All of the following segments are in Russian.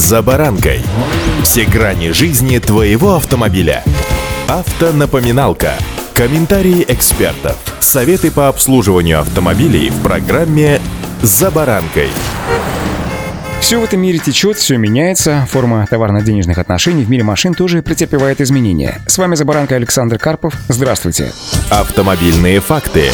«За баранкой». Все грани жизни твоего автомобиля. Автонапоминалка. Комментарии экспертов. Советы по обслуживанию автомобилей в программе «За баранкой». Все в этом мире течет, все меняется. Форма товарно-денежных отношений в мире машин тоже претерпевает изменения. С вами «За баранкой» Александр Карпов. Здравствуйте. Автомобильные факты.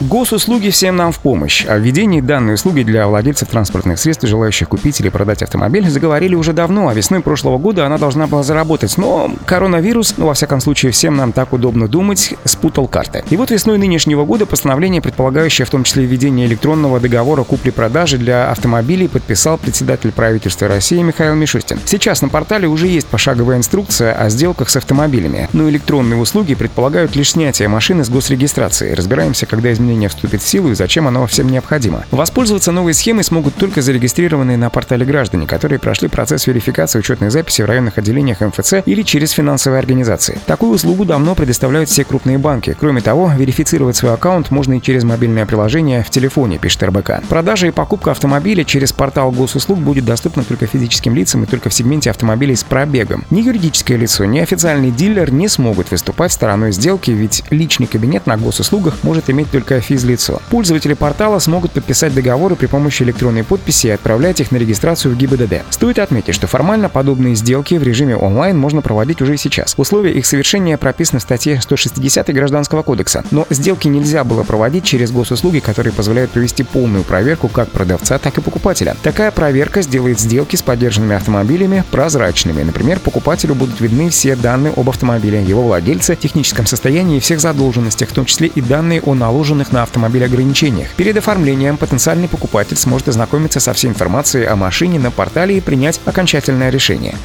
Госуслуги всем нам в помощь. О введении данной услуги для владельцев транспортных средств, желающих купить или продать автомобиль, заговорили уже давно, а весной прошлого года она должна была заработать. Но коронавирус, ну, во всяком случае, всем нам так удобно думать, спутал карты. И вот весной нынешнего года постановление, предполагающее в том числе введение электронного договора купли-продажи для автомобилей, подписал председатель правительства России Михаил Мишустин. Сейчас на портале уже есть пошаговая инструкция о сделках с автомобилями, но электронные услуги предполагают лишь снятие машины с госрегистрации. Разбираемся, когда изменения изменение вступит в силу и зачем оно всем необходимо. Воспользоваться новой схемой смогут только зарегистрированные на портале граждане, которые прошли процесс верификации учетной записи в районных отделениях МФЦ или через финансовые организации. Такую услугу давно предоставляют все крупные банки. Кроме того, верифицировать свой аккаунт можно и через мобильное приложение в телефоне, пишет РБК. Продажа и покупка автомобиля через портал госуслуг будет доступна только физическим лицам и только в сегменте автомобилей с пробегом. Ни юридическое лицо, ни официальный дилер не смогут выступать стороной сделки, ведь личный кабинет на госуслугах может иметь только физлицо. Пользователи портала смогут подписать договоры при помощи электронной подписи и отправлять их на регистрацию в ГИБДД. Стоит отметить, что формально подобные сделки в режиме онлайн можно проводить уже сейчас. Условия их совершения прописаны в статье 160 Гражданского кодекса. Но сделки нельзя было проводить через госуслуги, которые позволяют провести полную проверку как продавца, так и покупателя. Такая проверка сделает сделки с поддержанными автомобилями прозрачными. Например, покупателю будут видны все данные об автомобиле, его владельце, техническом состоянии и всех задолженностях, в том числе и данные о наложенных на автомобиль ограничениях. Перед оформлением потенциальный покупатель сможет ознакомиться со всей информацией о машине на портале и принять окончательное решение.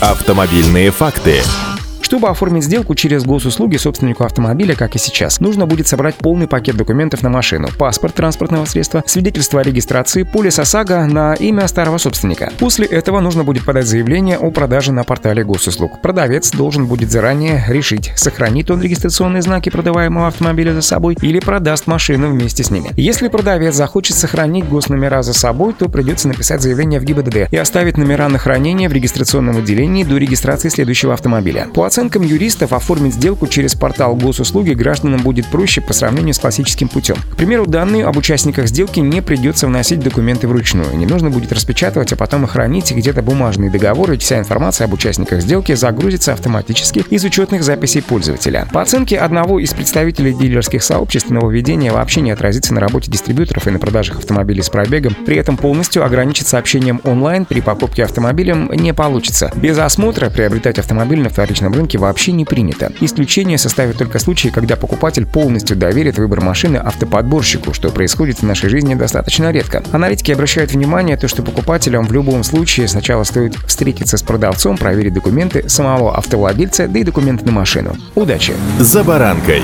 Автомобильные факты. Чтобы оформить сделку через госуслуги собственнику автомобиля, как и сейчас, нужно будет собрать полный пакет документов на машину, паспорт транспортного средства, свидетельство о регистрации, полис ОСАГО на имя старого собственника. После этого нужно будет подать заявление о продаже на портале госуслуг. Продавец должен будет заранее решить, сохранит он регистрационные знаки продаваемого автомобиля за собой или продаст машину вместе с ними. Если продавец захочет сохранить госномера за собой, то придется написать заявление в ГИБДД и оставить номера на хранение в регистрационном отделении до регистрации следующего автомобиля. По оценкам юристов, оформить сделку через портал госуслуги гражданам будет проще по сравнению с классическим путем. К примеру, данные об участниках сделки не придется вносить документы вручную. Не нужно будет распечатывать, а потом и хранить где-то бумажные договоры, и вся информация об участниках сделки загрузится автоматически из учетных записей пользователя. По оценке одного из представителей дилерских сообществ, нововведение вообще не отразится на работе дистрибьюторов и на продажах автомобилей с пробегом. При этом полностью ограничиться общением онлайн при покупке автомобилем не получится. Без осмотра приобретать автомобиль на вторичном рынке рынке вообще не принято. Исключение составит только случаи, когда покупатель полностью доверит выбор машины автоподборщику, что происходит в нашей жизни достаточно редко. Аналитики обращают внимание, то, что покупателям в любом случае сначала стоит встретиться с продавцом, проверить документы самого автовладельца, да и документы на машину. Удачи! За баранкой!